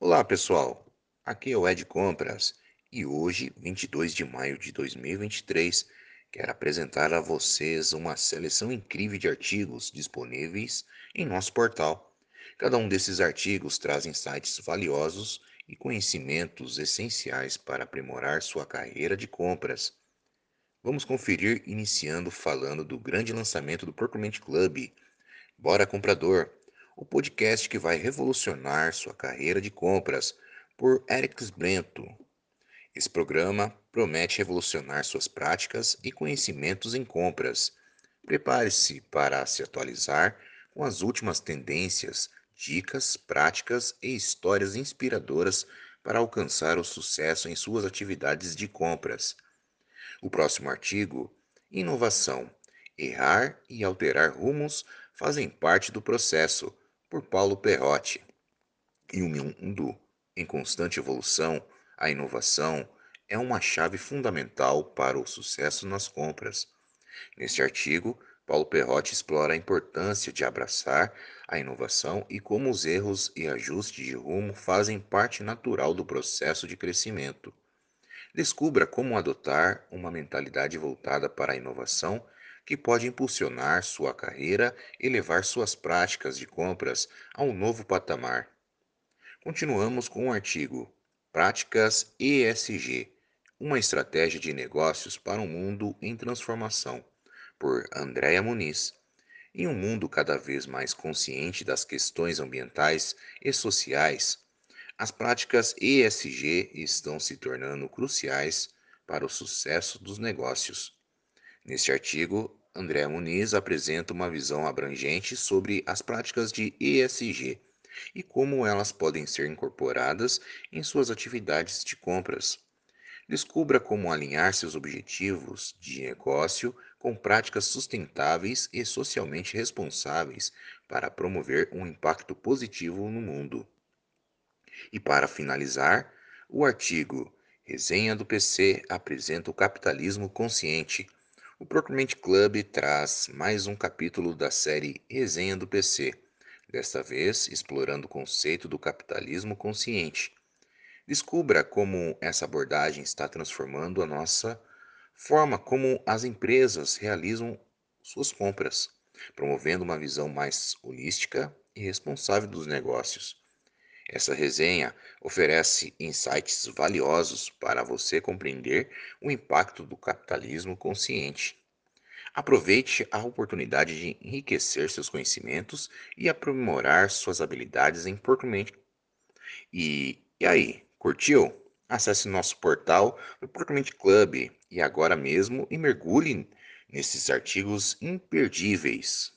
Olá, pessoal. Aqui é o Ed Compras e hoje, 22 de maio de 2023, quero apresentar a vocês uma seleção incrível de artigos disponíveis em nosso portal. Cada um desses artigos traz insights valiosos e conhecimentos essenciais para aprimorar sua carreira de compras. Vamos conferir iniciando falando do grande lançamento do Procurement Club. Bora comprador! O podcast que vai revolucionar sua carreira de compras, por Eric Brento. Esse programa promete revolucionar suas práticas e conhecimentos em compras. Prepare-se para se atualizar com as últimas tendências, dicas, práticas e histórias inspiradoras para alcançar o sucesso em suas atividades de compras. O próximo artigo: Inovação. Errar e alterar rumos fazem parte do processo por Paulo Perrotti. Em um mundo em constante evolução, a inovação é uma chave fundamental para o sucesso nas compras. Neste artigo, Paulo Perrotti explora a importância de abraçar a inovação e como os erros e ajustes de rumo fazem parte natural do processo de crescimento. Descubra como adotar uma mentalidade voltada para a inovação que pode impulsionar sua carreira e levar suas práticas de compras a um novo patamar. Continuamos com o artigo Práticas ESG Uma estratégia de negócios para um mundo em transformação, por Andréa Muniz. Em um mundo cada vez mais consciente das questões ambientais e sociais, as práticas ESG estão se tornando cruciais para o sucesso dos negócios. Neste artigo, André Muniz apresenta uma visão abrangente sobre as práticas de ESG e como elas podem ser incorporadas em suas atividades de compras. Descubra como alinhar seus objetivos de negócio com práticas sustentáveis e socialmente responsáveis para promover um impacto positivo no mundo. E para finalizar, o artigo Resenha do PC apresenta o capitalismo consciente o Procurement Club traz mais um capítulo da série Resenha do PC, desta vez explorando o conceito do capitalismo consciente. Descubra como essa abordagem está transformando a nossa forma como as empresas realizam suas compras, promovendo uma visão mais holística e responsável dos negócios. Essa resenha oferece insights valiosos para você compreender o impacto do capitalismo consciente. Aproveite a oportunidade de enriquecer seus conhecimentos e aprimorar suas habilidades em procurement. E, e aí, curtiu? Acesse nosso portal do Procurement Club e agora mesmo e mergulhe nesses artigos imperdíveis.